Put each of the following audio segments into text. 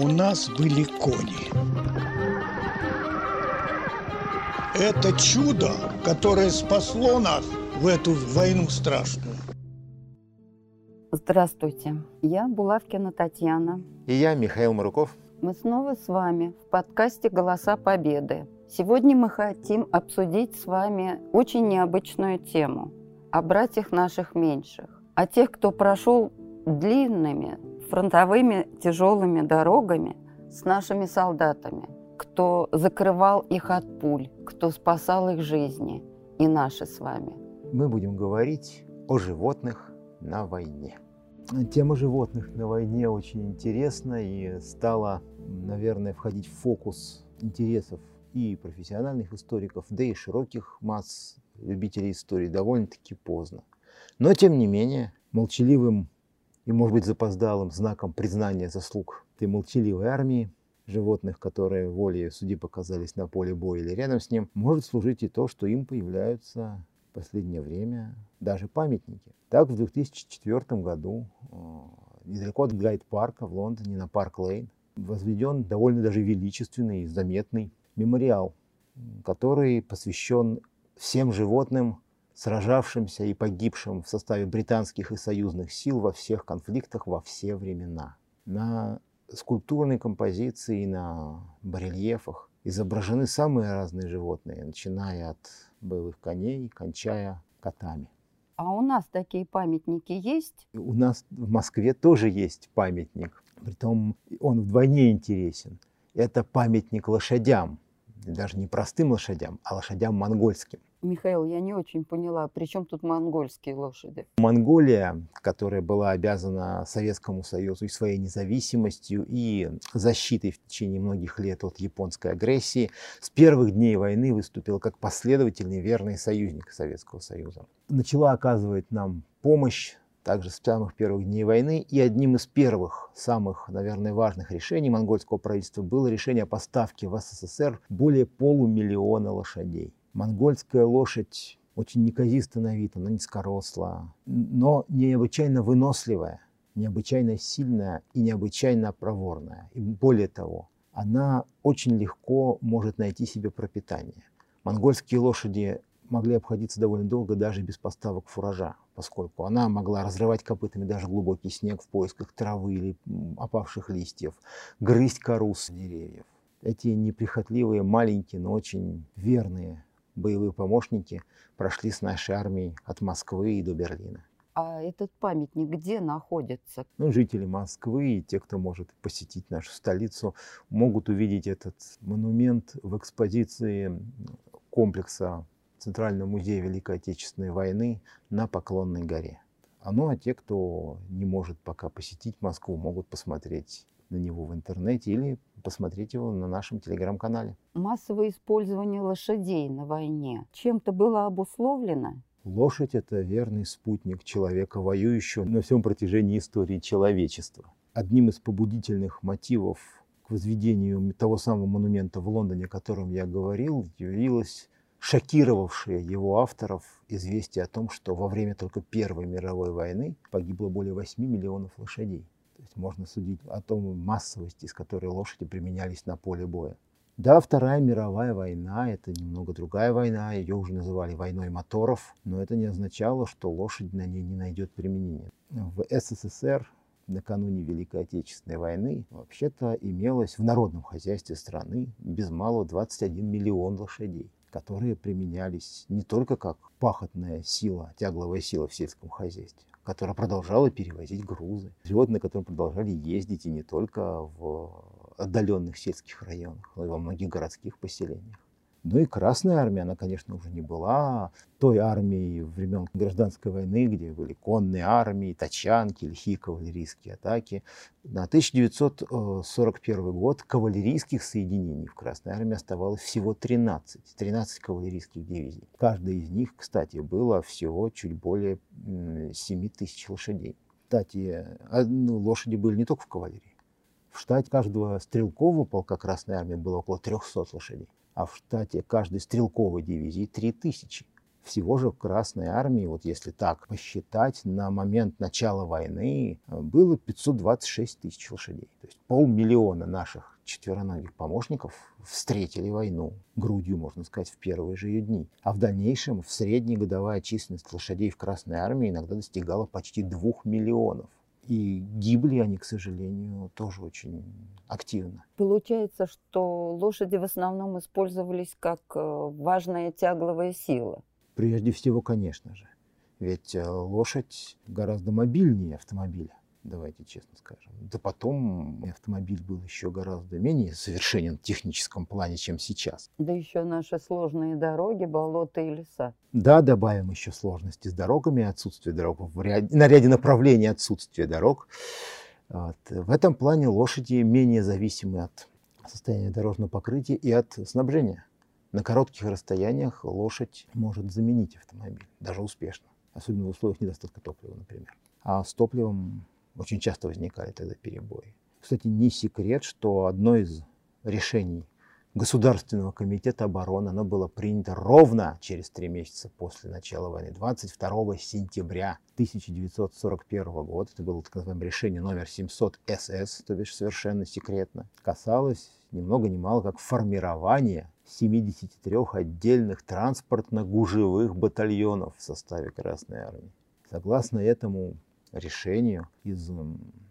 у нас были кони. Это чудо, которое спасло нас в эту войну страшную. Здравствуйте, я Булавкина Татьяна. И я, Михаил Маруков. Мы снова с вами в подкасте «Голоса Победы». Сегодня мы хотим обсудить с вами очень необычную тему о братьях наших меньших, о тех, кто прошел длинными фронтовыми тяжелыми дорогами с нашими солдатами, кто закрывал их от пуль, кто спасал их жизни и наши с вами. Мы будем говорить о животных на войне. Тема животных на войне очень интересна и стала, наверное, входить в фокус интересов и профессиональных историков, да и широких масс любителей истории довольно-таки поздно. Но, тем не менее, молчаливым и, может быть, запоздалым знаком признания заслуг этой молчаливой армии, животных, которые волей судьбы оказались на поле боя или рядом с ним, может служить и то, что им появляются в последнее время даже памятники. Так, в 2004 году э, недалеко от Гайд-парка в Лондоне на Парк-Лейн возведен довольно даже величественный и заметный мемориал, который посвящен всем животным, сражавшимся и погибшим в составе британских и союзных сил во всех конфликтах во все времена. На скульптурной композиции, на барельефах изображены самые разные животные, начиная от боевых коней, кончая котами. А у нас такие памятники есть? У нас в Москве тоже есть памятник. Притом он вдвойне интересен. Это памятник лошадям. Даже не простым лошадям, а лошадям монгольским. Михаил, я не очень поняла, при чем тут монгольские лошади? Монголия, которая была обязана Советскому Союзу и своей независимостью, и защитой в течение многих лет от японской агрессии, с первых дней войны выступила как последовательный верный союзник Советского Союза. Начала оказывать нам помощь также с самых первых дней войны. И одним из первых, самых, наверное, важных решений монгольского правительства было решение о поставке в СССР более полумиллиона лошадей. Монгольская лошадь очень неказиста на вид, она низкоросла, но необычайно выносливая, необычайно сильная и необычайно проворная. И более того, она очень легко может найти себе пропитание. Монгольские лошади могли обходиться довольно долго даже без поставок фуража, поскольку она могла разрывать копытами даже глубокий снег в поисках травы или опавших листьев, грызть кору с деревьев. Эти неприхотливые, маленькие, но очень верные боевые помощники прошли с нашей армией от Москвы и до Берлина. А этот памятник где находится? Ну, жители Москвы и те, кто может посетить нашу столицу, могут увидеть этот монумент в экспозиции комплекса Центрального музея Великой Отечественной войны на Поклонной горе. А ну а те, кто не может пока посетить Москву, могут посмотреть на него в интернете или посмотреть его на нашем телеграм-канале. Массовое использование лошадей на войне чем-то было обусловлено? Лошадь – это верный спутник человека, воюющего на всем протяжении истории человечества. Одним из побудительных мотивов к возведению того самого монумента в Лондоне, о котором я говорил, явилось шокировавшее его авторов известие о том, что во время только Первой мировой войны погибло более 8 миллионов лошадей. То есть можно судить о том массовости, с которой лошади применялись на поле боя. Да, Вторая мировая война – это немного другая война, ее уже называли войной моторов, но это не означало, что лошадь на ней не найдет применения. В СССР накануне Великой Отечественной войны вообще-то имелось в народном хозяйстве страны без малого 21 миллион лошадей которые применялись не только как пахотная сила, тягловая сила в сельском хозяйстве, которая продолжала перевозить грузы, животные, которые продолжали ездить и не только в отдаленных сельских районах, но и во многих городских поселениях. Ну и Красная армия, она, конечно, уже не была той армией времен гражданской войны, где были конные армии, тачанки, лихие кавалерийские атаки. На 1941 год кавалерийских соединений в Красной армии оставалось всего 13, 13 кавалерийских дивизий. Каждая из них, кстати, было всего чуть более 7 тысяч лошадей. Кстати, ну, лошади были не только в кавалерии. В штате каждого стрелкового полка Красной армии было около 300 лошадей а в штате каждой стрелковой дивизии 3000. Всего же в Красной Армии, вот если так посчитать, на момент начала войны было 526 тысяч лошадей. То есть полмиллиона наших четвероногих помощников встретили войну грудью, можно сказать, в первые же ее дни. А в дальнейшем в средняя годовая численность лошадей в Красной Армии иногда достигала почти двух миллионов. И гибли они, к сожалению, тоже очень активно. Получается, что лошади в основном использовались как э, важная тягловая сила. Прежде всего, конечно же. Ведь э, лошадь гораздо мобильнее автомобиля давайте честно скажем. Да потом автомобиль был еще гораздо менее совершенен в техническом плане, чем сейчас. Да еще наши сложные дороги, болота и леса. Да, добавим еще сложности с дорогами, отсутствие дорог, в ряде, на ряде направлений отсутствие дорог. Вот. В этом плане лошади менее зависимы от состояния дорожного покрытия и от снабжения. На коротких расстояниях лошадь может заменить автомобиль, даже успешно, особенно в условиях недостатка топлива, например. А с топливом очень часто возникали тогда перебои. Кстати, не секрет, что одно из решений Государственного комитета обороны, оно было принято ровно через три месяца после начала войны, 22 сентября 1941 года. Это было так называемое решение номер 700 СС, то бишь совершенно секретно. Касалось ни много ни мало как формирование 73 отдельных транспортно-гужевых батальонов в составе Красной Армии. Согласно этому решению из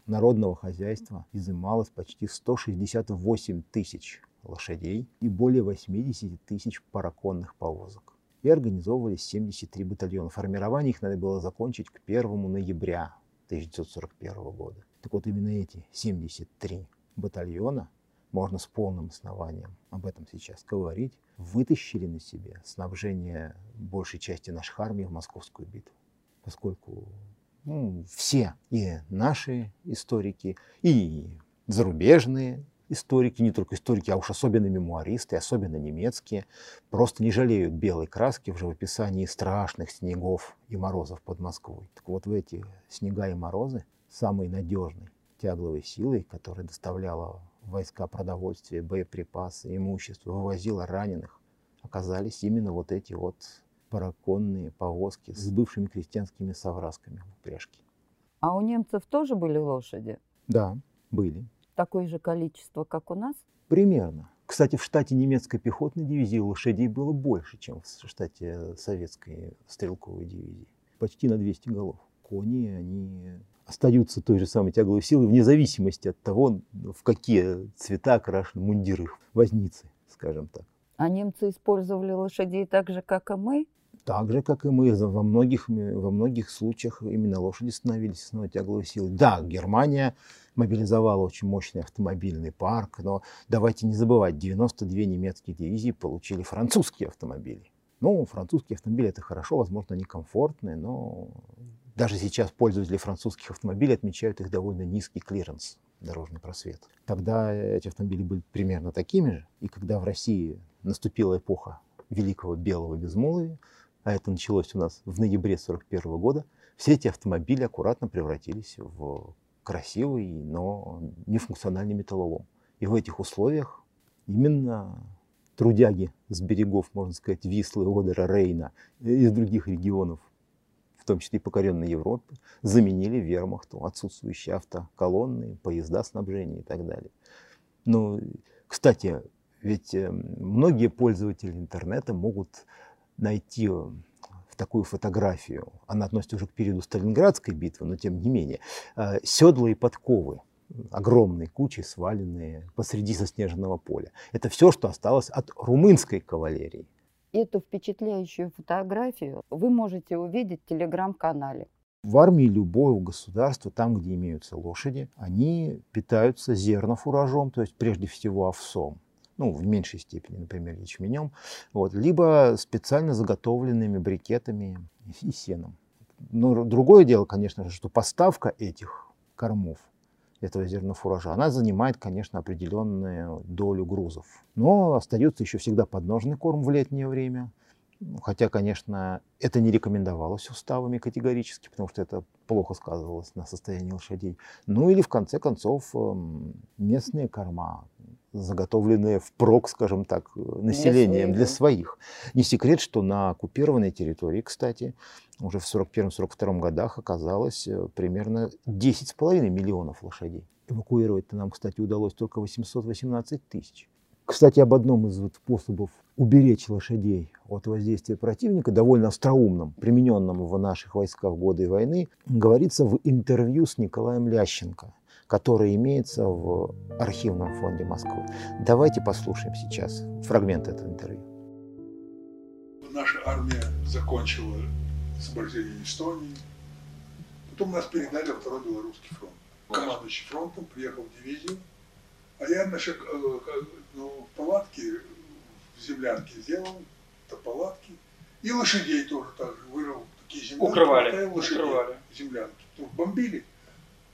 народного хозяйства изымалось почти 168 тысяч лошадей и более 80 тысяч параконных повозок. И организовывались 73 батальона. Формирование их надо было закончить к 1 ноября 1941 года. Так вот, именно эти 73 батальона, можно с полным основанием об этом сейчас говорить, вытащили на себе снабжение большей части наших армий в Московскую битву. Поскольку ну, все, и наши историки, и зарубежные историки, не только историки, а уж особенно мемуаристы, особенно немецкие, просто не жалеют белой краски в живописании страшных снегов и морозов под Москвой. Так вот в эти снега и морозы самой надежной тягловой силой, которая доставляла войска продовольствие, боеприпасы, имущество, вывозила раненых, оказались именно вот эти вот параконные повозки с бывшими крестьянскими соврасками в упряжке. А у немцев тоже были лошади? Да, были. Такое же количество, как у нас? Примерно. Кстати, в штате немецкой пехотной дивизии лошадей было больше, чем в штате советской стрелковой дивизии. Почти на 200 голов. Кони, они остаются той же самой тягловой силой вне зависимости от того, в какие цвета окрашены мундиры возницы, скажем так. А немцы использовали лошадей так же, как и мы? Так же, как и мы, во многих, во многих случаях именно лошади становились основной тягловой силой. Да, Германия мобилизовала очень мощный автомобильный парк, но давайте не забывать, 92 немецкие дивизии получили французские автомобили. Ну, французские автомобили это хорошо, возможно, они комфортные, но даже сейчас пользователи французских автомобилей отмечают их довольно низкий клиренс, дорожный просвет. Тогда эти автомобили были примерно такими же, и когда в России наступила эпоха великого белого безмолвия, а это началось у нас в ноябре 1941 года, все эти автомобили аккуратно превратились в красивый, но нефункциональный металлолом. И в этих условиях именно трудяги с берегов, можно сказать, Вислы, Одера, Рейна и из других регионов, в том числе и покоренной Европы, заменили вермахту отсутствующие автоколонны, поезда снабжения и так далее. Ну, кстати, ведь э, многие пользователи интернета могут найти э, в такую фотографию, она относится уже к периоду Сталинградской битвы, но тем не менее, э, седла и подковы огромной кучей, сваленные посреди заснеженного поля. Это все, что осталось от румынской кавалерии. Эту впечатляющую фотографию вы можете увидеть в телеграм-канале. В армии любого государства, там, где имеются лошади, они питаются зернофуражом, то есть прежде всего овсом ну, в меньшей степени, например, ячменем, вот, либо специально заготовленными брикетами и сеном. Но другое дело, конечно же, что поставка этих кормов, этого зернофуража, она занимает, конечно, определенную долю грузов. Но остается еще всегда подножный корм в летнее время, Хотя, конечно, это не рекомендовалось уставами категорически, потому что это плохо сказывалось на состоянии лошадей. Ну или, в конце концов, эм, местные корма, заготовленные впрок, скажем так, населением, для своих. Не секрет, что на оккупированной территории, кстати, уже в 1941-1942 годах оказалось э, примерно 10,5 миллионов лошадей. Эвакуировать-то нам, кстати, удалось только 818 тысяч. Кстати, об одном из вот способов уберечь лошадей от воздействия противника, довольно остроумном, примененном в наших войсках годы войны, говорится в интервью с Николаем Лященко, которое имеется в архивном фонде Москвы. Давайте послушаем сейчас фрагмент этого интервью. Наша армия закончила освобождение Эстонии. Потом нас передали во второй белорусский фронт. Командующий фронтом приехал в дивизию, а я наши, э, ну, палатки в землянке сделал, то палатки. И лошадей тоже так же вырыл такие землянки. Укрывали. Лошадей, Укрывали. землянки. Ну, бомбили.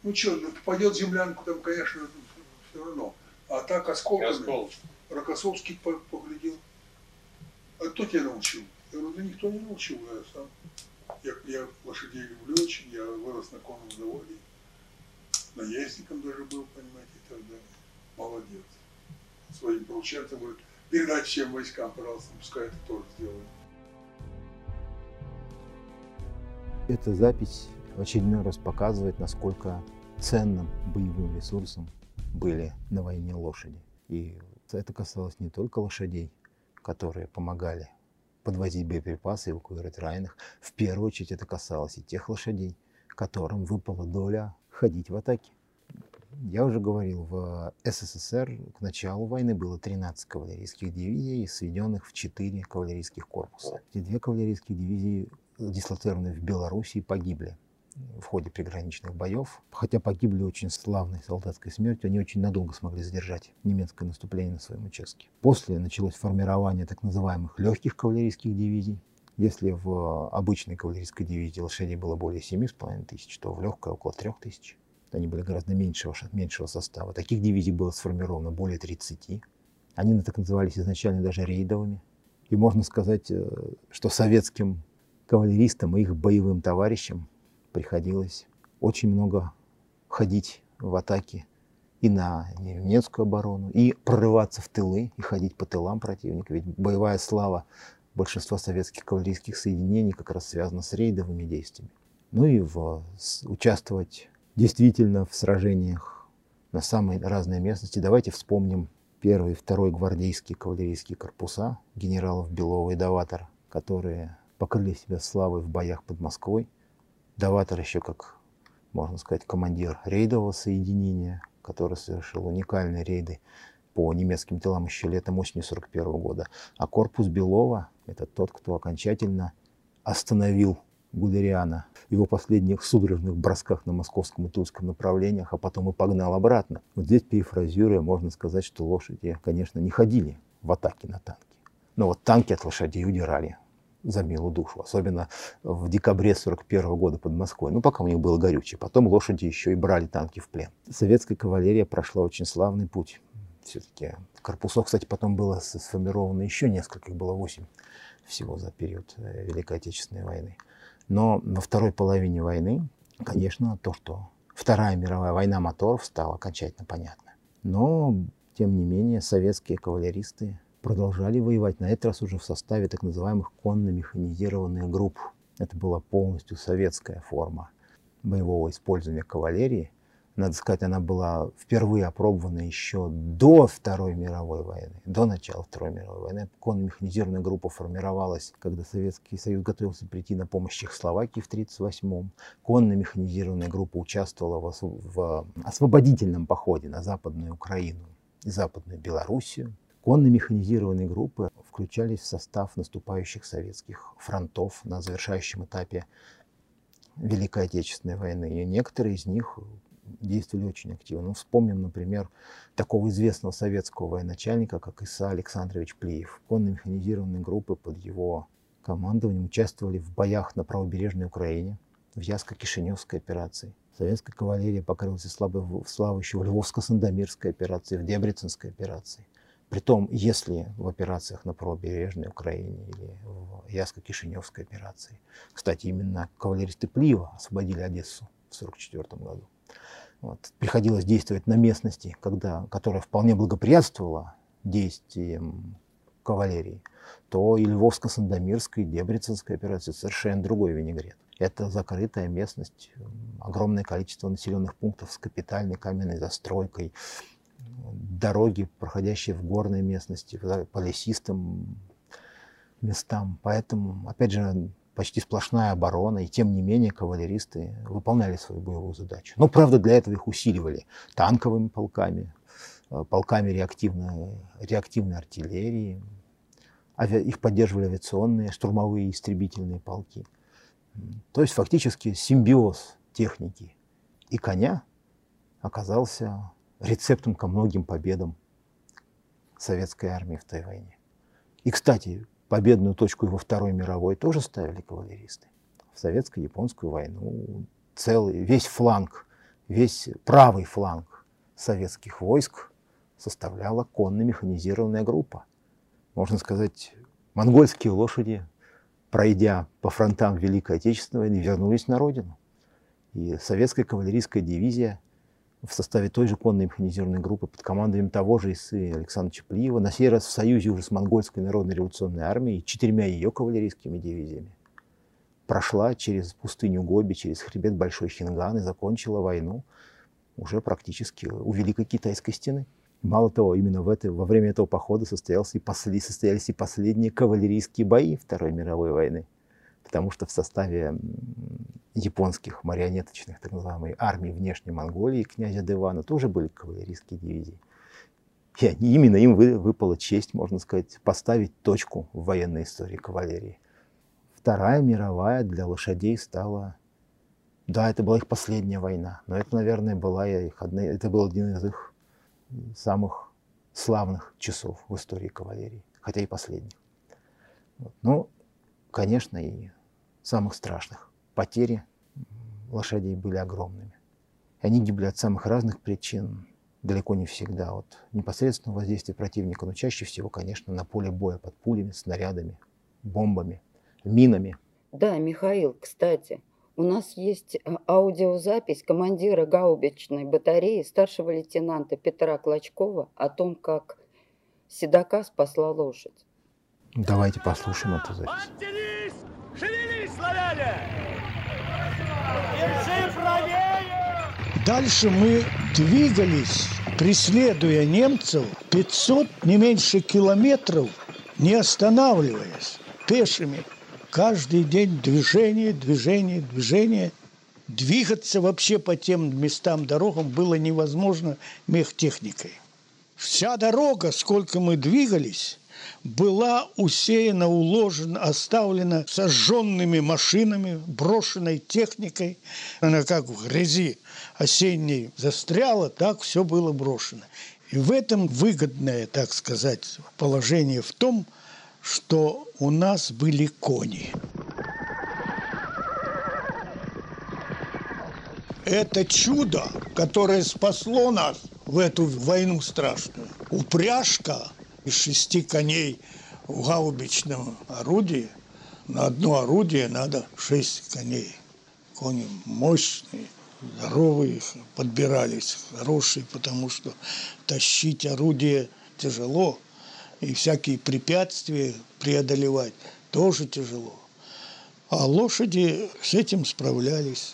Ну что, ну, попадет в землянку, там, конечно, все равно. А так осколками. Оскол. Рокоссовский по- поглядел. А кто тебя научил? Я говорю, да никто не научил, я сам. Я, я лошадей люблю очень, я вырос на конном заводе. Наездником даже был, понимаете, и так далее. Молодец. Своим порученцам говорит, передать всем войскам, пожалуйста, пускай это тоже сделают. Эта запись в очередной раз показывает, насколько ценным боевым ресурсом были на войне лошади. И это касалось не только лошадей, которые помогали подвозить боеприпасы, эвакуировать раненых. В первую очередь это касалось и тех лошадей, которым выпала доля ходить в атаке. Я уже говорил, в СССР к началу войны было 13 кавалерийских дивизий, сведенных в 4 кавалерийских корпуса. Эти две кавалерийские дивизии, дислоцированные в Белоруссии, погибли в ходе приграничных боев. Хотя погибли очень славной солдатской смертью, они очень надолго смогли задержать немецкое наступление на своем участке. После началось формирование так называемых легких кавалерийских дивизий. Если в обычной кавалерийской дивизии лошадей было более 7,5 тысяч, то в легкой около 3 тысяч. Они были гораздо меньшего, меньшего состава. Таких дивизий было сформировано более 30. Они так назывались изначально даже рейдовыми. И можно сказать, э, что советским кавалеристам и их боевым товарищам приходилось очень много ходить в атаке и на немецкую оборону, и прорываться в тылы, и ходить по тылам противника. Ведь боевая слава большинства советских кавалерийских соединений как раз связана с рейдовыми действиями. Ну и в, участвовать действительно в сражениях на самой разной местности. Давайте вспомним первый и второй гвардейские кавалерийские корпуса генералов Белова и Даватора, которые покрыли себя славой в боях под Москвой. Даватор еще как, можно сказать, командир рейдового соединения, который совершил уникальные рейды по немецким тылам еще летом осенью 41 года. А корпус Белова – это тот, кто окончательно остановил Гудериана в его последних судорожных бросках на московском и тульском направлениях, а потом и погнал обратно. Вот здесь, перефразируя, можно сказать, что лошади, конечно, не ходили в атаке на танки. Но вот танки от лошадей удирали за милую душу, особенно в декабре 41 года под Москвой. Ну, пока у них было горючее. Потом лошади еще и брали танки в плен. Советская кавалерия прошла очень славный путь. Все-таки корпусов, кстати, потом было сформировано еще несколько, их было восемь всего за период Великой Отечественной войны. Но во второй половине войны, конечно, то, что Вторая мировая война моторов стала окончательно понятно. Но, тем не менее, советские кавалеристы продолжали воевать, на этот раз уже в составе так называемых конно-механизированных групп. Это была полностью советская форма боевого использования кавалерии. Надо сказать, она была впервые опробована еще до Второй мировой войны, до начала Второй мировой войны. Конно-механизированная группа формировалась, когда Советский Союз готовился прийти на помощь Чехословакии в 1938-м. Конно-механизированная группа участвовала в, в освободительном походе на Западную Украину и Западную Белоруссию. Конно-механизированные группы включались в состав наступающих советских фронтов на завершающем этапе Великой Отечественной войны. И некоторые из них действовали очень активно. Ну, вспомним, например, такого известного советского военачальника, как Иса Александрович Плиев. Конно-механизированные группы под его командованием участвовали в боях на правобережной Украине, в Яско-Кишиневской операции. Советская кавалерия покрылась славой, славой еще в Львовско-Сандомирской операции, в Дебреценской операции. Притом, если в операциях на правобережной Украине или в Яско-Кишиневской операции. Кстати, именно кавалеристы Плиева освободили Одессу в 1944 году. Вот. Приходилось действовать на местности, когда, которая вполне благоприятствовала действиям кавалерии, то и Львовско-Сандомирская, и Дебреценская операция совершенно другой винегрет. Это закрытая местность, огромное количество населенных пунктов с капитальной каменной застройкой, дороги, проходящие в горной местности, по лесистым местам. Поэтому, опять же, почти сплошная оборона, и тем не менее кавалеристы выполняли свою боевую задачу. Но, правда, для этого их усиливали танковыми полками, э, полками реактивной, реактивной артиллерии, их поддерживали авиационные, штурмовые истребительные полки. То есть фактически симбиоз техники и коня оказался рецептом ко многим победам советской армии в той войне. И, кстати, победную точку во Второй мировой тоже ставили кавалеристы. В советско-японскую войну целый, весь фланг, весь правый фланг советских войск составляла конно-механизированная группа. Можно сказать, монгольские лошади, пройдя по фронтам Великой Отечественной войны, вернулись на родину. И советская кавалерийская дивизия в составе той же конной механизированной группы под командованием того же Исы Александра Чеплиева, на сей раз в союзе уже с Монгольской народной революционной армией и четырьмя ее кавалерийскими дивизиями, прошла через пустыню Гоби, через хребет Большой Хинган и закончила войну уже практически у Великой Китайской стены. Мало того, именно в это, во время этого похода состоялся и после, состоялись и последние кавалерийские бои Второй мировой войны потому что в составе японских марионеточных, так называемой, армии внешней Монголии князя Девана тоже были кавалерийские дивизии. И они, именно им выпала честь, можно сказать, поставить точку в военной истории кавалерии. Вторая мировая для лошадей стала... Да, это была их последняя война, но это, наверное, была их одна... это был один из их самых славных часов в истории кавалерии, хотя и последних. Ну, конечно, и самых страшных. Потери лошадей были огромными. Они гибли от самых разных причин, далеко не всегда от непосредственного воздействия противника, но чаще всего, конечно, на поле боя под пулями, снарядами, бомбами, минами. Да, Михаил, кстати, у нас есть а, аудиозапись командира гаубичной батареи старшего лейтенанта Петра Клочкова о том, как Седока спасла лошадь. Давайте послушаем эту запись. Шевелись, славяне! Дальше мы двигались, преследуя немцев 500, не меньше километров, не останавливаясь, пешими. Каждый день движение, движение, движение. Двигаться вообще по тем местам, дорогам было невозможно мехтехникой. Вся дорога, сколько мы двигались, была усеяна, уложена, оставлена сожженными машинами, брошенной техникой. Она как в грязи осенней застряла, так все было брошено. И в этом выгодное, так сказать, положение в том, что у нас были кони. Это чудо, которое спасло нас в эту войну страшную. Упряжка из шести коней в гаубичном орудии, на одно орудие надо шесть коней. Кони мощные, здоровые, подбирались, хорошие, потому что тащить орудие тяжело, и всякие препятствия преодолевать тоже тяжело. А лошади с этим справлялись.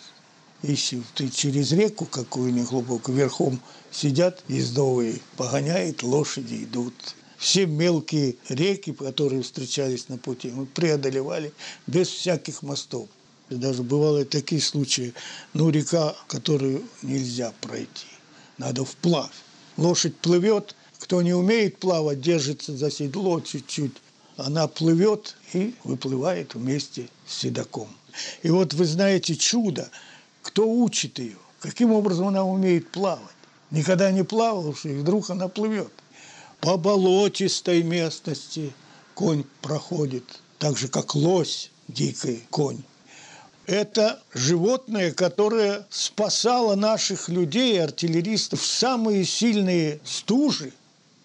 Если ты через реку какую-нибудь глубоко верхом сидят ездовые, погоняет, лошади идут все мелкие реки, которые встречались на пути, мы преодолевали без всяких мостов. И даже бывали такие случаи, ну, река, которую нельзя пройти, надо вплавь. Лошадь плывет, кто не умеет плавать, держится за седло чуть-чуть, она плывет и выплывает вместе с седаком. И вот вы знаете чудо, кто учит ее, каким образом она умеет плавать. Никогда не плавала, и вдруг она плывет по болотистой местности конь проходит, так же, как лось, дикий конь. Это животное, которое спасало наших людей, артиллеристов, в самые сильные стужи,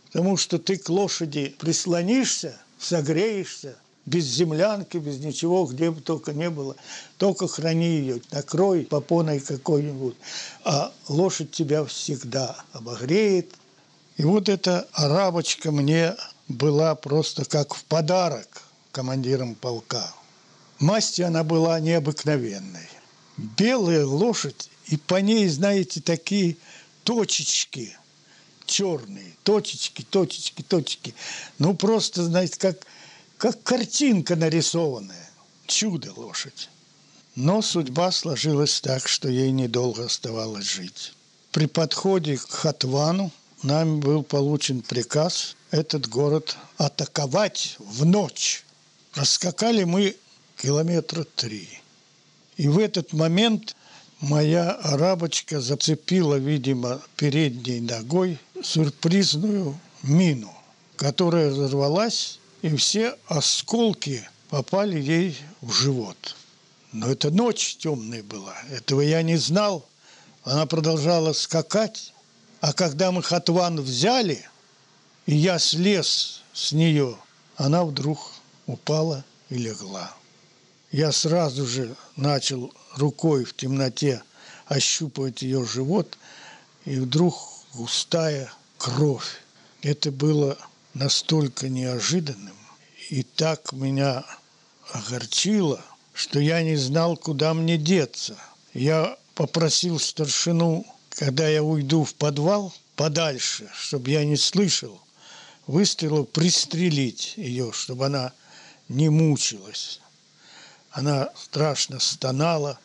потому что ты к лошади прислонишься, согреешься, без землянки, без ничего, где бы только не было. Только храни ее, накрой попоной какой-нибудь. А лошадь тебя всегда обогреет. И вот эта арабочка мне была просто как в подарок командиром полка. Масти она была необыкновенной. Белая лошадь, и по ней, знаете, такие точечки черные, точечки, точечки, точечки. Ну, просто, знаете, как как картинка нарисованная. Чудо лошадь. Но судьба сложилась так, что ей недолго оставалось жить. При подходе к Хатвану нами был получен приказ этот город атаковать в ночь. Раскакали мы километра три. И в этот момент моя арабочка зацепила, видимо, передней ногой сюрпризную мину, которая разорвалась и все осколки попали ей в живот. Но это ночь темная была, этого я не знал. Она продолжала скакать, а когда мы Хатван взяли, и я слез с нее, она вдруг упала и легла. Я сразу же начал рукой в темноте ощупывать ее живот, и вдруг густая кровь. Это было настолько неожиданным и так меня огорчило, что я не знал, куда мне деться. Я попросил старшину, когда я уйду в подвал подальше, чтобы я не слышал выстрелов, пристрелить ее, чтобы она не мучилась. Она страшно стонала,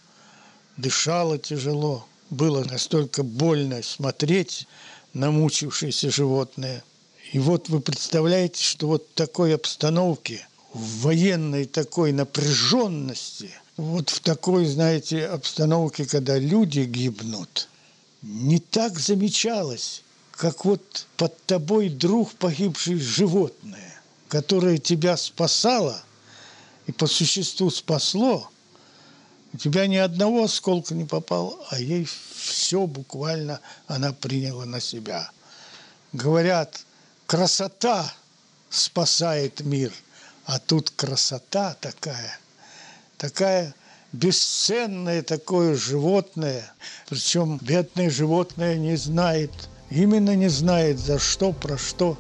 дышала тяжело. Было настолько больно смотреть на мучившееся животное – и вот вы представляете, что вот в такой обстановке, в военной такой напряженности, вот в такой, знаете, обстановке, когда люди гибнут, не так замечалось, как вот под тобой друг погибшее животное, которое тебя спасало и по существу спасло, у тебя ни одного осколка не попал, а ей все буквально она приняла на себя. Говорят, красота спасает мир, а тут красота такая, такая бесценное такое животное, причем бедное животное не знает, именно не знает за что, про что.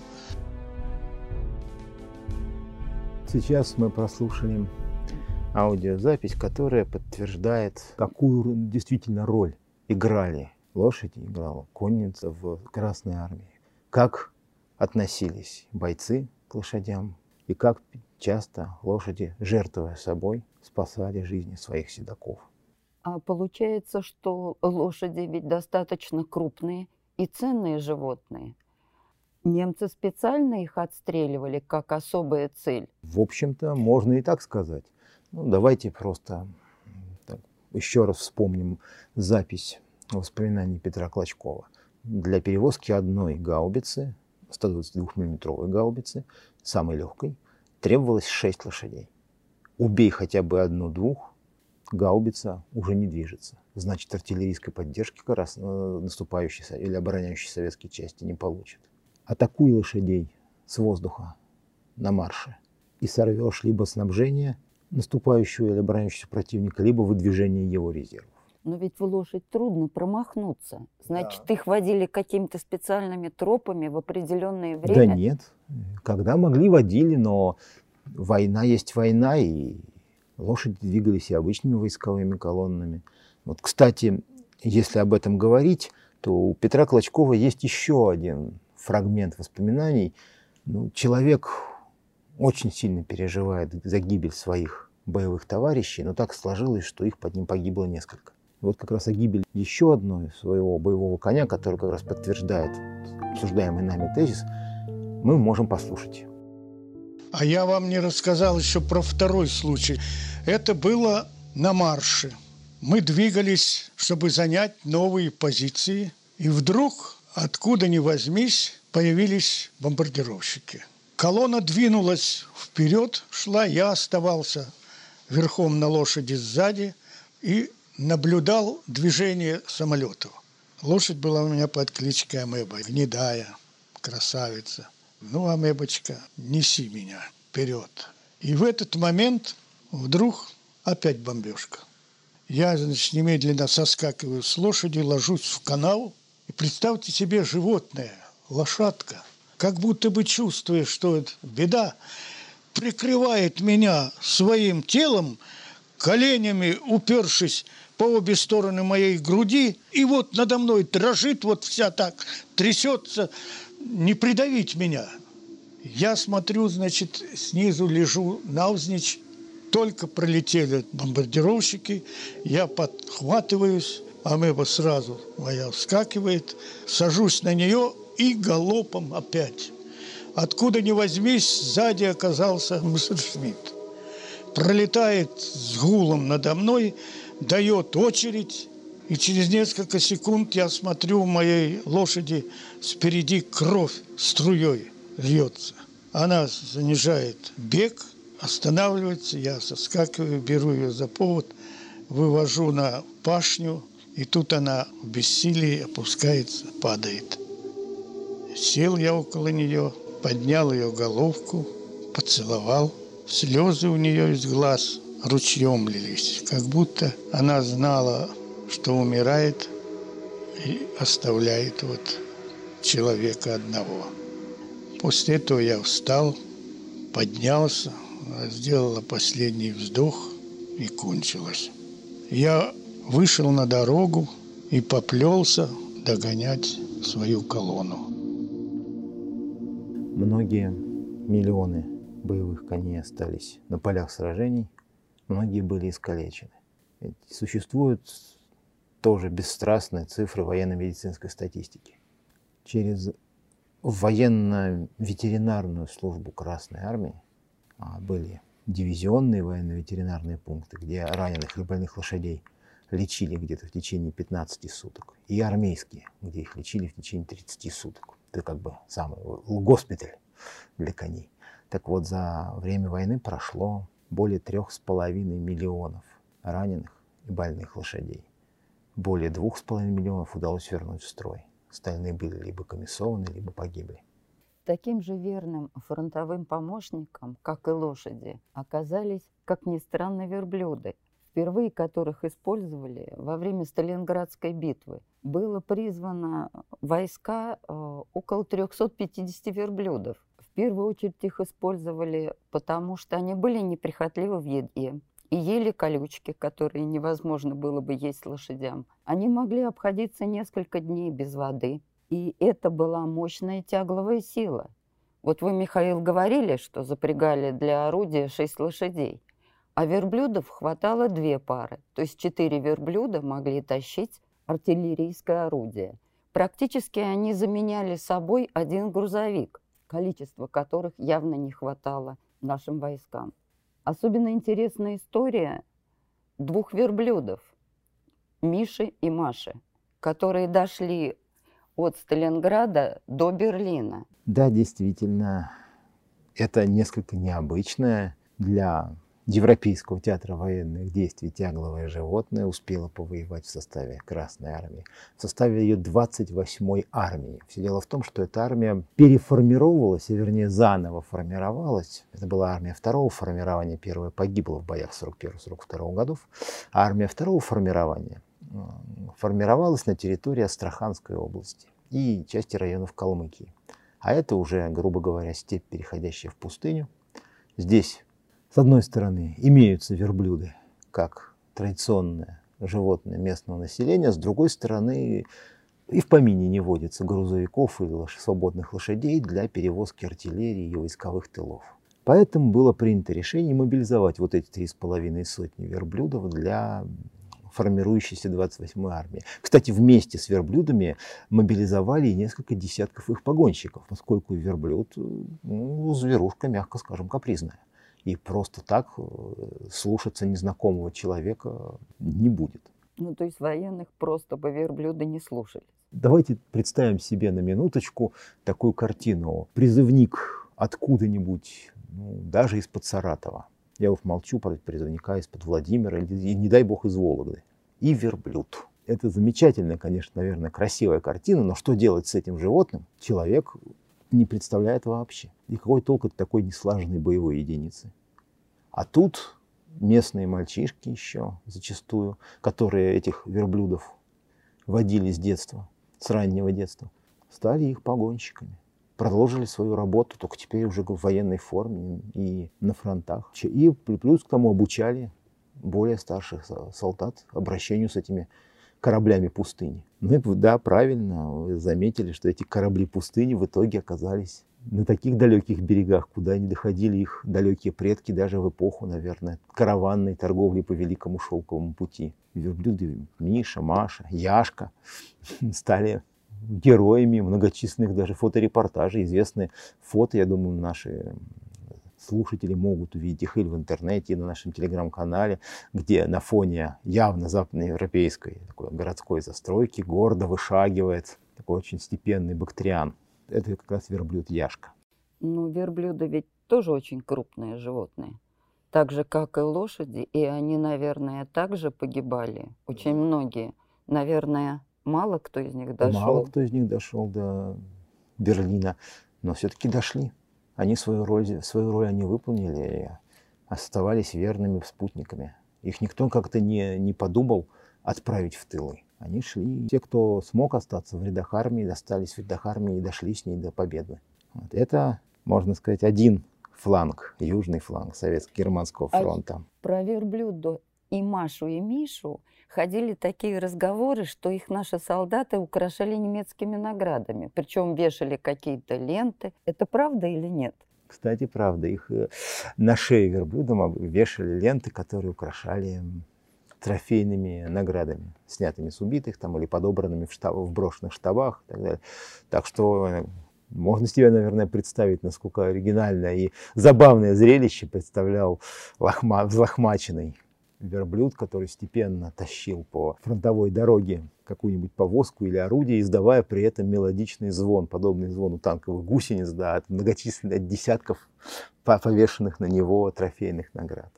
Сейчас мы прослушаем аудиозапись, которая подтверждает, какую действительно роль играли лошади, играла конница в Красной Армии. Как относились бойцы к лошадям и как часто лошади, жертвуя собой, спасали жизни своих седаков. А получается, что лошади ведь достаточно крупные и ценные животные. Немцы специально их отстреливали как особая цель? В общем-то, можно и так сказать. Ну, давайте просто так, еще раз вспомним запись воспоминаний Петра Клочкова. Для перевозки одной гаубицы 122-мм гаубицы, самой легкой, требовалось 6 лошадей. Убей хотя бы одну-двух, гаубица уже не движется. Значит, артиллерийской поддержки как раз э, наступающей или обороняющей советские части не получит. Атакуй лошадей с воздуха на марше и сорвешь либо снабжение наступающего или обороняющего противника, либо выдвижение его резервов. Но ведь в лошадь трудно промахнуться. Значит, да. их водили какими-то специальными тропами в определенное время? Да нет. Когда могли, водили, но война есть война, и лошади двигались и обычными войсковыми колоннами. Вот, кстати, если об этом говорить, то у Петра Клочкова есть еще один фрагмент воспоминаний. Ну, человек очень сильно переживает за гибель своих боевых товарищей, но так сложилось, что их под ним погибло несколько. Вот как раз о гибели еще одной своего боевого коня, который как раз подтверждает обсуждаемый нами тезис, мы можем послушать. А я вам не рассказал еще про второй случай. Это было на марше. Мы двигались, чтобы занять новые позиции, и вдруг, откуда ни возьмись, появились бомбардировщики. Колонна двинулась вперед, шла, я оставался верхом на лошади сзади, и наблюдал движение самолетов. Лошадь была у меня под кличкой Амеба, гнедая, красавица. Ну, Амебочка, неси меня вперед. И в этот момент вдруг опять бомбежка. Я, значит, немедленно соскакиваю с лошади, ложусь в канал. И представьте себе животное, лошадка, как будто бы чувствуя, что это беда, прикрывает меня своим телом, коленями упершись по обе стороны моей груди, и вот надо мной дрожит, вот вся так трясется, не придавить меня. Я смотрю, значит, снизу лежу навзничь, только пролетели бомбардировщики, я подхватываюсь, а Амеба сразу моя вскакивает, сажусь на нее и галопом опять. Откуда ни возьмись, сзади оказался Мессершмитт. Пролетает с гулом надо мной, дает очередь, и через несколько секунд я смотрю, у моей лошади спереди кровь струей льется. Она занижает бег, останавливается, я соскакиваю, беру ее за повод, вывожу на пашню, и тут она в бессилии опускается, падает. Сел я около нее, поднял ее головку, поцеловал. Слезы у нее из глаз ручьем лились, как будто она знала, что умирает и оставляет вот человека одного. После этого я встал, поднялся, сделала последний вздох и кончилось. Я вышел на дорогу и поплелся догонять свою колонну. Многие миллионы боевых коней остались на полях сражений, многие были искалечены. Ведь существуют тоже бесстрастные цифры военно-медицинской статистики. Через военно-ветеринарную службу Красной Армии а, были дивизионные военно-ветеринарные пункты, где раненых и больных лошадей лечили где-то в течение 15 суток, и армейские, где их лечили в течение 30 суток. Это как бы самый госпиталь для коней. Так вот, за время войны прошло более трех с половиной миллионов раненых и больных лошадей. Более двух с половиной миллионов удалось вернуть в строй. Остальные были либо комиссованы, либо погибли. Таким же верным фронтовым помощником, как и лошади, оказались, как ни странно, верблюды, впервые которых использовали во время Сталинградской битвы. Было призвано войска э, около 350 верблюдов. В первую очередь их использовали потому, что они были неприхотливы в еде и ели колючки, которые невозможно было бы есть лошадям. Они могли обходиться несколько дней без воды, и это была мощная тягловая сила. Вот вы, Михаил, говорили, что запрягали для орудия шесть лошадей. А верблюдов хватало две пары, то есть четыре верблюда могли тащить артиллерийское орудие. Практически они заменяли собой один грузовик, количество которых явно не хватало нашим войскам. Особенно интересная история двух верблюдов, Миши и Маши, которые дошли от Сталинграда до Берлина. Да, действительно, это несколько необычное для Европейского театра военных действий «Тягловое животное» успела повоевать в составе Красной Армии, в составе ее 28-й армии. Все дело в том, что эта армия переформировалась, а вернее заново формировалась. Это была армия второго формирования, первая погибла в боях 41-42 годов, а армия второго формирования формировалась на территории Астраханской области и части районов Калмыкии. А это уже, грубо говоря, степь, переходящая в пустыню. Здесь с одной стороны, имеются верблюды как традиционное животное местного населения, с другой стороны, и в помине не водится грузовиков и свободных лошадей для перевозки артиллерии и войсковых тылов. Поэтому было принято решение мобилизовать вот эти три с половиной сотни верблюдов для формирующейся 28-й армии. Кстати, вместе с верблюдами мобилизовали и несколько десятков их погонщиков, поскольку верблюд, ну, зверушка, мягко скажем, капризная и просто так э, слушаться незнакомого человека не будет. Ну, то есть военных просто бы верблюда не слушали. Давайте представим себе на минуточку такую картину. Призывник откуда-нибудь, ну, даже из-под Саратова. Я уж молчу про призывника из-под Владимира или, не дай бог, из Вологды. И верблюд. Это замечательная, конечно, наверное, красивая картина, но что делать с этим животным? Человек не представляет вообще. И какой толк от такой неслаженной боевой единицы? А тут местные мальчишки еще зачастую, которые этих верблюдов водили с детства, с раннего детства, стали их погонщиками. Продолжили свою работу, только теперь уже в военной форме и на фронтах. И плюс к тому обучали более старших солдат обращению с этими кораблями пустыни. Ну и да, правильно, заметили, что эти корабли пустыни в итоге оказались на таких далеких берегах, куда не доходили их далекие предки даже в эпоху, наверное, караванной торговли по Великому Шелковому пути. Верблюды Миша, Маша, Яшка стали героями многочисленных даже фоторепортажей. Известные фото, я думаю, наши слушатели могут увидеть их или в интернете, и на нашем телеграм-канале, где на фоне явно западноевропейской такой городской застройки гордо вышагивает такой очень степенный бактериан это как раз верблюд Яшка. Ну, верблюды ведь тоже очень крупные животные. Так же, как и лошади, и они, наверное, также погибали. Очень многие. Наверное, мало кто из них дошел. Мало кто из них дошел до Берлина, но все-таки дошли. Они свою роль, свою роль они выполнили и оставались верными спутниками. Их никто как-то не, не подумал отправить в тылы. Они шли. Те, кто смог остаться в рядах армии, остались в рядах армии и дошли с ней до победы. Вот. Это, можно сказать, один фланг, южный фланг Советско-Германского а фронта. А про верблюду и Машу, и Мишу ходили такие разговоры, что их наши солдаты украшали немецкими наградами. Причем вешали какие-то ленты. Это правда или нет? Кстати, правда. Их э, на шее верблюдам вешали ленты, которые украшали трофейными наградами, снятыми с убитых там, или подобранными в, штаб, в брошенных штабах и так далее. Так что э, можно себе, наверное, представить, насколько оригинальное и забавное зрелище представлял лохма, взлохмаченный верблюд, который степенно тащил по фронтовой дороге какую-нибудь повозку или орудие, издавая при этом мелодичный звон, подобный звону танковых гусениц, да, от многочисленных от десятков повешенных на него трофейных наград.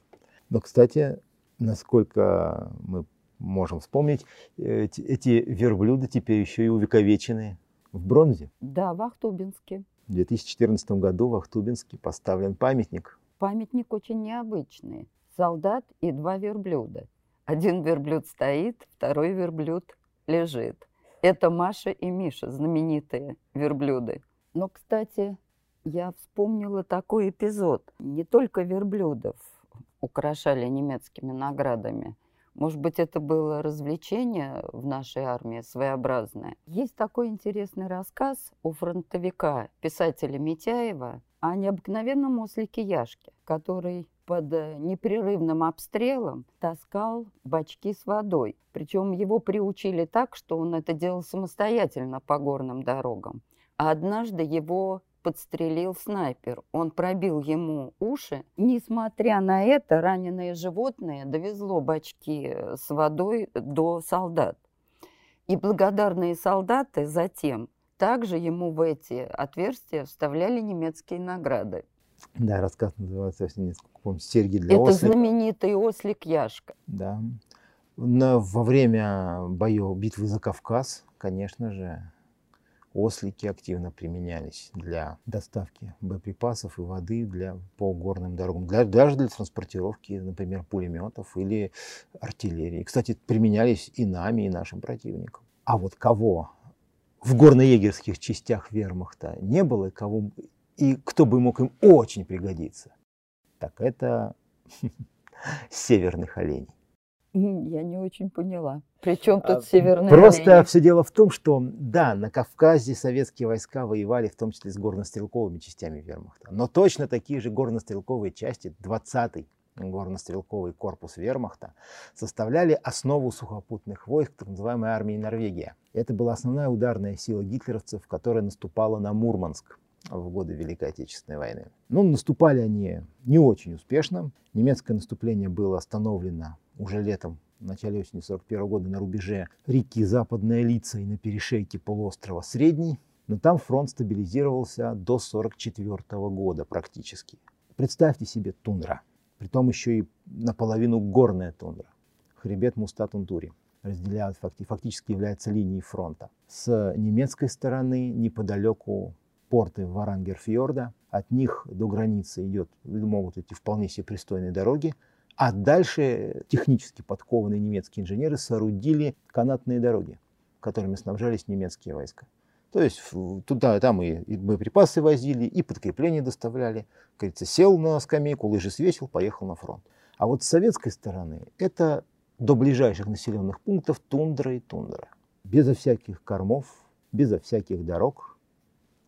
Но, кстати, насколько мы можем вспомнить, эти, верблюды теперь еще и увековечены в бронзе. Да, в Ахтубинске. В 2014 году в Ахтубинске поставлен памятник. Памятник очень необычный. Солдат и два верблюда. Один верблюд стоит, второй верблюд лежит. Это Маша и Миша, знаменитые верблюды. Но, кстати, я вспомнила такой эпизод. Не только верблюдов украшали немецкими наградами. Может быть, это было развлечение в нашей армии своеобразное. Есть такой интересный рассказ у фронтовика, писателя Митяева, о необыкновенном ослике Яшке, который под непрерывным обстрелом таскал бачки с водой. Причем его приучили так, что он это делал самостоятельно по горным дорогам. А однажды его подстрелил снайпер. Он пробил ему уши. Несмотря на это, раненое животное довезло бачки с водой до солдат. И благодарные солдаты затем также ему в эти отверстия вставляли немецкие награды. Да, рассказ называется, если не помню, «Серьги для Это ослика». знаменитый ослик Яшка. Да. На, во время боев битвы за Кавказ, конечно же, Ослики активно применялись для доставки боеприпасов и воды для, по горным дорогам, для, даже для транспортировки, например, пулеметов или артиллерии. Кстати, применялись и нами, и нашим противникам. А вот кого в горно-егерских частях вермахта не было, и, кого, и кто бы мог им очень пригодиться, так это северных оленей. Я не очень поняла. Причем тут а, северные Просто олени? все дело в том, что да, на Кавказе советские войска воевали в том числе с горнострелковыми частями вермахта. Но точно такие же горнострелковые части, 20-й горнострелковый корпус вермахта, составляли основу сухопутных войск так называемой армии Норвегия. Это была основная ударная сила гитлеровцев, которая наступала на Мурманск в годы Великой Отечественной войны. Ну, наступали они не очень успешно. Немецкое наступление было остановлено уже летом, в начале осени 1941 года на рубеже реки Западная Лица и на перешейке полуострова Средний. Но там фронт стабилизировался до 1944 года практически. Представьте себе тундра, притом еще и наполовину горная тундра. Хребет Мустатун-Тури разделяют, фактически является линией фронта. С немецкой стороны неподалеку порты Варангерфьорда. От них до границы идет, могут идти вполне себе пристойные дороги. А дальше технически подкованные немецкие инженеры соорудили канатные дороги, которыми снабжались немецкие войска. То есть туда, там и, и боеприпасы возили, и подкрепления доставляли. Как говорится, сел на скамейку, лыжи свесил, поехал на фронт. А вот с советской стороны это до ближайших населенных пунктов тундра и тундра. Безо всяких кормов, безо всяких дорог.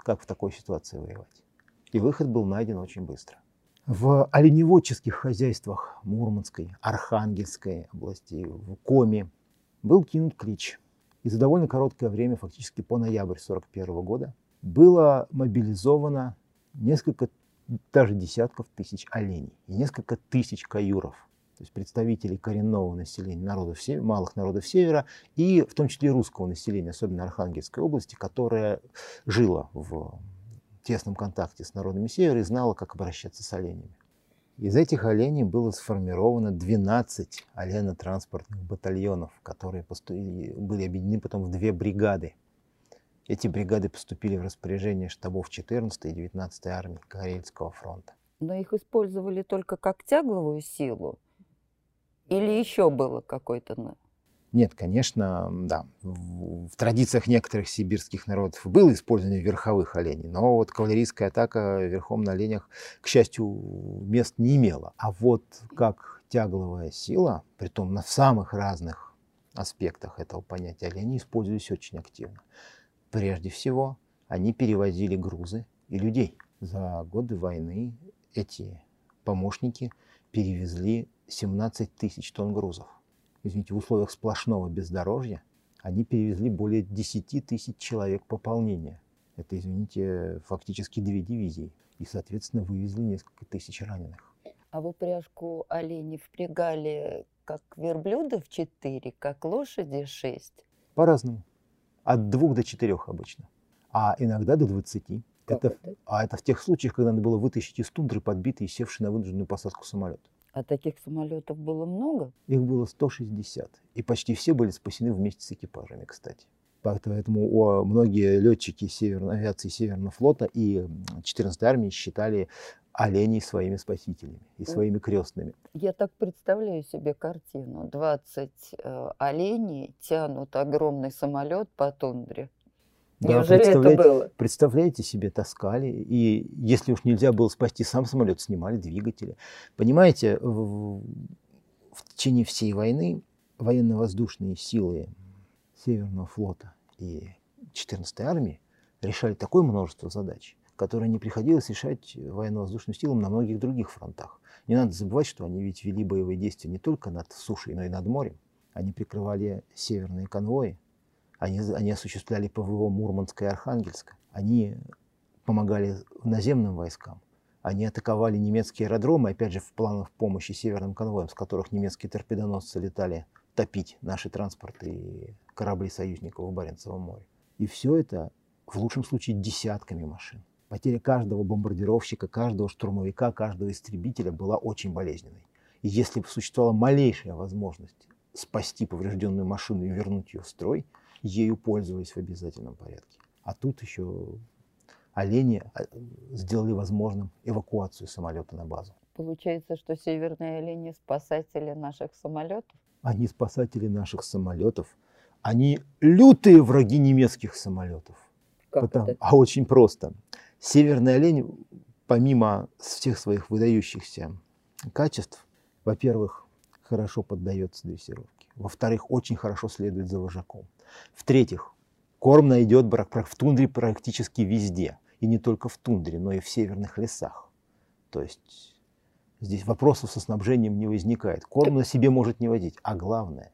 Как в такой ситуации воевать? И выход был найден очень быстро. В оленеводческих хозяйствах Мурманской, Архангельской области, в Коме был кинут клич. И за довольно короткое время, фактически по ноябрь 1941 года, было мобилизовано несколько, даже десятков тысяч оленей и несколько тысяч каюров, то есть представителей коренного населения народов, малых народов Севера и в том числе русского населения, особенно Архангельской области, которая жила в тесном контакте с народами Севера и знала, как обращаться с оленями. Из этих оленей было сформировано 12 олено-транспортных батальонов, которые были объединены потом в две бригады. Эти бригады поступили в распоряжение штабов 14 и 19 армии Карельского фронта. Но их использовали только как тягловую силу? Или еще было какой-то нет, конечно, да. В, традициях некоторых сибирских народов было использование верховых оленей, но вот кавалерийская атака верхом на оленях, к счастью, мест не имела. А вот как тягловая сила, при том на самых разных аспектах этого понятия олени использовались очень активно. Прежде всего, они перевозили грузы и людей. За годы войны эти помощники перевезли 17 тысяч тонн грузов извините, в условиях сплошного бездорожья, они перевезли более 10 тысяч человек пополнения. Это, извините, фактически две дивизии. И, соответственно, вывезли несколько тысяч раненых. А в упряжку оленей впрягали как верблюдов 4, как лошади 6? По-разному. От двух до четырех обычно. А иногда до 20. Это, это? А это в тех случаях, когда надо было вытащить из тундры подбитый и севший на вынужденную посадку самолет. А таких самолетов было много? Их было 160. И почти все были спасены вместе с экипажами, кстати. Поэтому о, многие летчики северной авиации Северного флота и 14-й армии считали оленей своими спасителями и своими крестными. Я так представляю себе картину. 20 э, оленей тянут огромный самолет по тундре. Да, Неужели это было? Представляете себе, таскали. И если уж нельзя было спасти сам самолет, снимали двигатели. Понимаете, в, в течение всей войны военно-воздушные силы Северного флота и 14-й армии решали такое множество задач, которые не приходилось решать военно-воздушным силам на многих других фронтах. Не надо забывать, что они ведь вели боевые действия не только над сушей, но и над морем. Они прикрывали северные конвои, они, они осуществляли ПВО Мурманска и Архангельска. Они помогали наземным войскам. Они атаковали немецкие аэродромы, опять же, в планах помощи северным конвоям, с которых немецкие торпедоносцы летали топить наши транспорты и корабли союзников в Баренцевом море. И все это, в лучшем случае, десятками машин. Потеря каждого бомбардировщика, каждого штурмовика, каждого истребителя была очень болезненной. И если бы существовала малейшая возможность спасти поврежденную машину и вернуть ее в строй – ею пользовались в обязательном порядке. А тут еще олени а, сделали возможным эвакуацию самолета на базу. Получается, что северные олени спасатели наших самолетов? Они спасатели наших самолетов. Они лютые враги немецких самолетов. Как Потому, это? А очень просто. Северный олень, помимо всех своих выдающихся качеств, во-первых, хорошо поддается дрессировке. Во-вторых, очень хорошо следует за вожаком. В-третьих, корм найдет в тундре практически везде. И не только в тундре, но и в северных лесах. То есть здесь вопросов со снабжением не возникает. Корм на себе может не водить. А главное,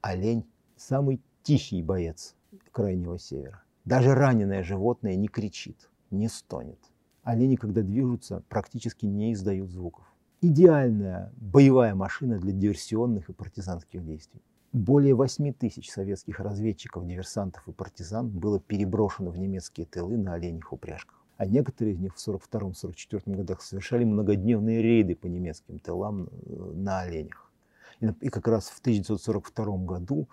олень самый тихий боец крайнего севера. Даже раненое животное не кричит, не стонет. Олени, когда движутся, практически не издают звуков. Идеальная боевая машина для диверсионных и партизанских действий. Более 8 тысяч советских разведчиков, диверсантов и партизан было переброшено в немецкие тылы на оленях упряжках. А некоторые из них в 1942-1944 годах совершали многодневные рейды по немецким тылам э, на оленях. И как раз в 1942 году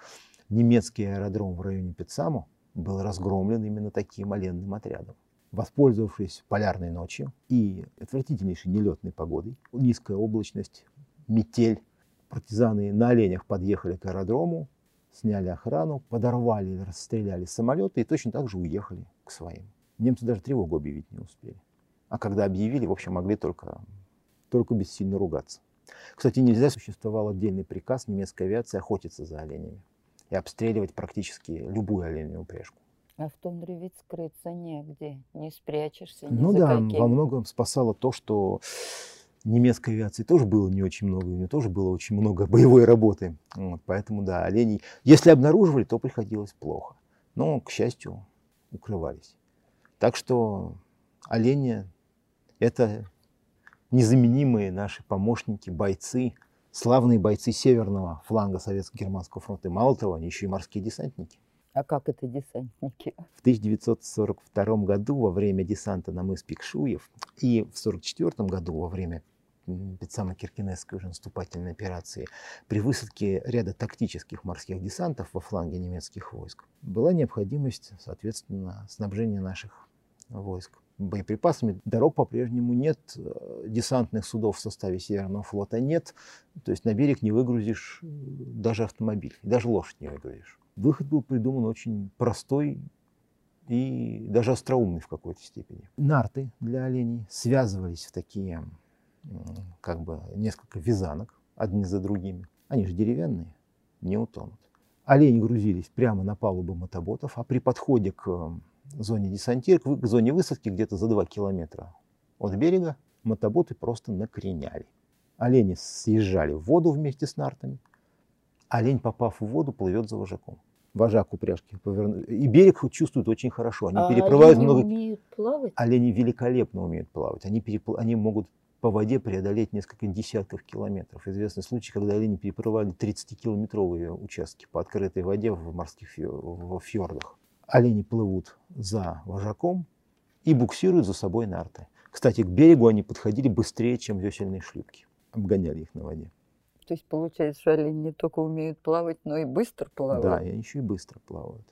немецкий аэродром в районе Пицамо был разгромлен именно таким оленным отрядом. Воспользовавшись полярной ночью и отвратительнейшей нелетной погодой, низкая облачность, метель, партизаны на оленях подъехали к аэродрому, сняли охрану, подорвали или расстреляли самолеты и точно так же уехали к своим. Немцы даже тревогу объявить не успели. А когда объявили, в общем, могли только, только бессильно ругаться. Кстати, нельзя, существовал отдельный приказ немецкой авиации охотиться за оленями и обстреливать практически любую оленевую упряжку. А в тундре ведь скрыться негде, не спрячешься. Ни ну за да, каким. во многом спасало то, что немецкой авиации тоже было не очень много, у нее тоже было очень много боевой работы. Вот, поэтому, да, оленей, если обнаруживали, то приходилось плохо. Но, к счастью, укрывались. Так что олени – это незаменимые наши помощники, бойцы, славные бойцы северного фланга Советско-Германского фронта. И мало того, они еще и морские десантники. А как это десантники? В 1942 году во время десанта на мыс Пикшуев и в 1944 году во время Пиццано-Киркинесской уже наступательной операции при высадке ряда тактических морских десантов во фланге немецких войск была необходимость, соответственно, снабжения наших войск боеприпасами. Дорог по-прежнему нет, э, десантных судов в составе Северного флота нет, то есть на берег не выгрузишь э, даже автомобиль, даже лошадь не выгрузишь. Выход был придуман очень простой и даже остроумный в какой-то степени. Нарты для оленей связывались в такие, как бы, несколько вязанок, одни за другими. Они же деревянные, не утонут. Олени грузились прямо на палубу мотоботов, а при подходе к зоне десантировки, к зоне высадки где-то за 2 километра от берега мотоботы просто накреняли. Олени съезжали в воду вместе с нартами. Олень, попав в воду, плывет за вожаком. Вожак упряжки повернул. И берег чувствует очень хорошо. Они а переплывают олени много... умеют плавать? Олени великолепно умеют плавать. Они, перепл... Они могут по воде преодолеть несколько десятков километров. Известный случай, когда олени переплывали 30-километровые участки по открытой воде в морских фью... в фьордах. Олени плывут за вожаком и буксируют за собой нарты. Кстати, к берегу они подходили быстрее, чем весельные шлюпки. Обгоняли их на воде. То есть получается, что олени не только умеют плавать, но и быстро плавают. Да, и они еще и быстро плавают.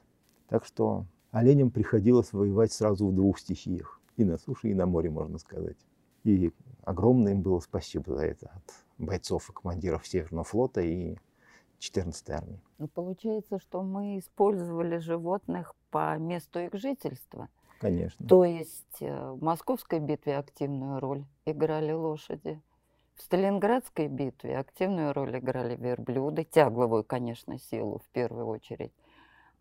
Так что оленям приходилось воевать сразу в двух стихиях. И на суше, и на море, можно сказать. И огромное им было спасибо за это от бойцов и командиров Северного флота и 14-й армии. Ну, получается, что мы использовали животных по месту их жительства. Конечно. То есть э, в Московской битве активную роль играли лошади. В Сталинградской битве активную роль играли верблюды, тягловую, конечно, силу в первую очередь.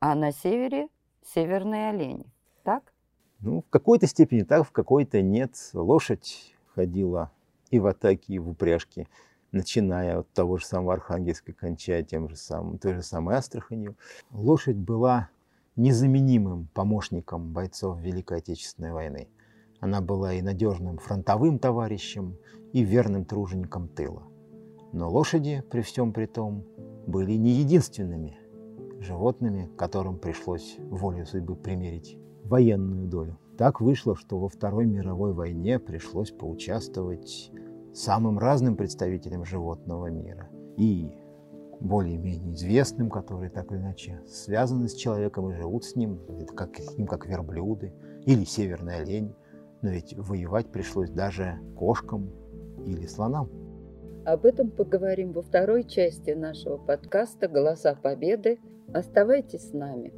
А на севере северные олени. Так? Ну, в какой-то степени так, в какой-то нет. Лошадь ходила и в атаке, и в упряжке, начиная от того же самого Архангельска, кончая тем же самым, той же самой Астраханью. Лошадь была незаменимым помощником бойцов Великой Отечественной войны. Она была и надежным фронтовым товарищем, и верным тружеником тыла. Но лошади, при всем при том, были не единственными животными, которым пришлось волю судьбы примерить военную долю. Так вышло, что во Второй мировой войне пришлось поучаствовать самым разным представителям животного мира. И более-менее известным, которые так или иначе связаны с человеком и живут с ним, как, с ним как верблюды или северный олень. Но ведь воевать пришлось даже кошкам или слонам. Об этом поговорим во второй части нашего подкаста «Голоса Победы». Оставайтесь с нами.